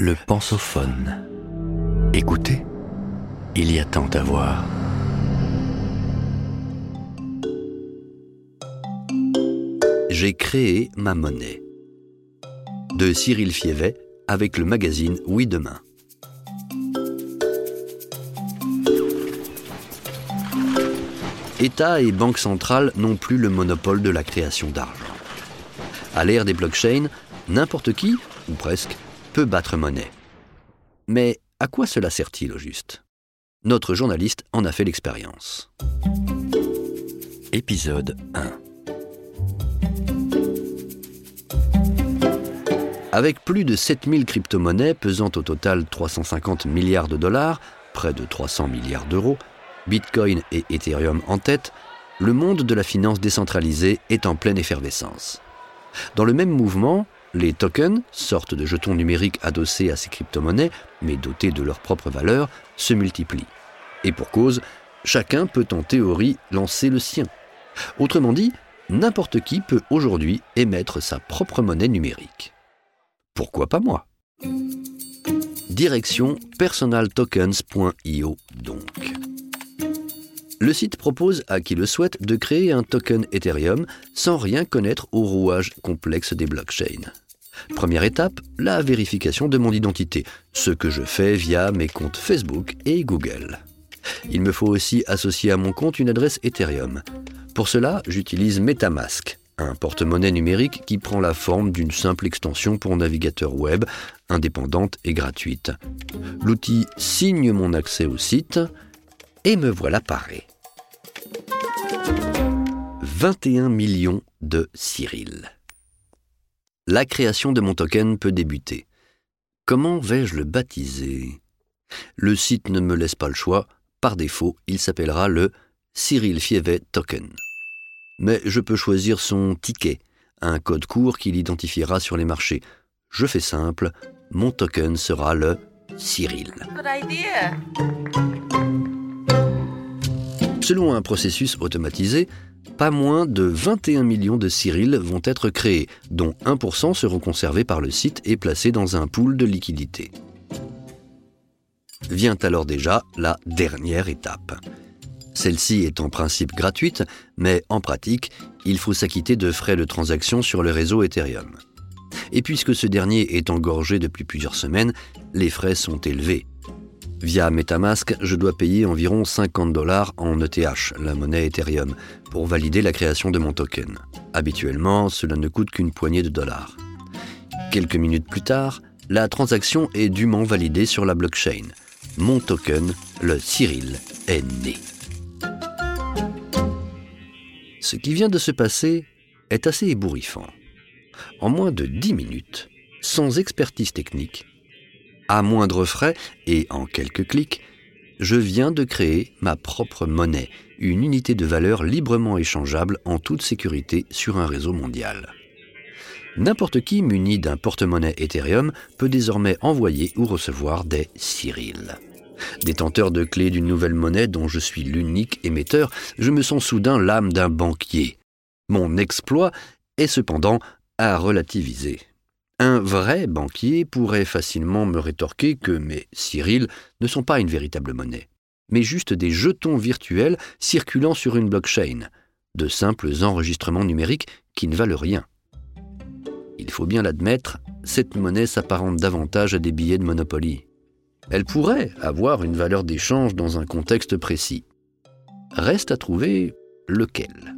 Le pensophone. Écoutez, il y a tant à voir. J'ai créé ma monnaie. De Cyril Fievet avec le magazine Oui Demain. État et banque centrale n'ont plus le monopole de la création d'argent. À l'ère des blockchains, n'importe qui, ou presque, battre monnaie. Mais à quoi cela sert-il au juste? Notre journaliste en a fait l'expérience. Épisode 1 Avec plus de 7000 crypto-monnaies pesant au total 350 milliards de dollars, près de 300 milliards d'euros, Bitcoin et Ethereum en tête, le monde de la finance décentralisée est en pleine effervescence. Dans le même mouvement, les tokens, sortes de jetons numériques adossés à ces crypto-monnaies, mais dotés de leur propre valeur, se multiplient. Et pour cause, chacun peut en théorie lancer le sien. Autrement dit, n'importe qui peut aujourd'hui émettre sa propre monnaie numérique. Pourquoi pas moi? Direction personaltokens.io donc. Le site propose à qui le souhaite de créer un token Ethereum sans rien connaître au rouage complexe des blockchains. Première étape, la vérification de mon identité, ce que je fais via mes comptes Facebook et Google. Il me faut aussi associer à mon compte une adresse Ethereum. Pour cela, j'utilise Metamask, un porte-monnaie numérique qui prend la forme d'une simple extension pour navigateur web, indépendante et gratuite. L'outil signe mon accès au site et me voilà paré. 21 millions de Cyril. La création de mon token peut débuter. Comment vais-je le baptiser? Le site ne me laisse pas le choix. Par défaut, il s'appellera le Cyril Fievet Token. Mais je peux choisir son ticket, un code court qui l'identifiera sur les marchés. Je fais simple, mon token sera le Cyril. Selon un processus automatisé, pas moins de 21 millions de Cyril vont être créés, dont 1% seront conservés par le site et placés dans un pool de liquidités. Vient alors déjà la dernière étape. Celle-ci est en principe gratuite, mais en pratique, il faut s'acquitter de frais de transaction sur le réseau Ethereum. Et puisque ce dernier est engorgé depuis plusieurs semaines, les frais sont élevés. Via Metamask, je dois payer environ 50 dollars en ETH, la monnaie Ethereum, pour valider la création de mon token. Habituellement, cela ne coûte qu'une poignée de dollars. Quelques minutes plus tard, la transaction est dûment validée sur la blockchain. Mon token, le Cyril, est né. Ce qui vient de se passer est assez ébouriffant. En moins de 10 minutes, sans expertise technique, à moindre frais et en quelques clics, je viens de créer ma propre monnaie, une unité de valeur librement échangeable en toute sécurité sur un réseau mondial. N'importe qui muni d'un porte-monnaie Ethereum peut désormais envoyer ou recevoir des Cyril. Détenteur de clés d'une nouvelle monnaie dont je suis l'unique émetteur, je me sens soudain l'âme d'un banquier. Mon exploit est cependant à relativiser. Un vrai banquier pourrait facilement me rétorquer que mes Cyril ne sont pas une véritable monnaie, mais juste des jetons virtuels circulant sur une blockchain, de simples enregistrements numériques qui ne valent rien. Il faut bien l'admettre, cette monnaie s'apparente davantage à des billets de Monopoly. Elle pourrait avoir une valeur d'échange dans un contexte précis. Reste à trouver lequel.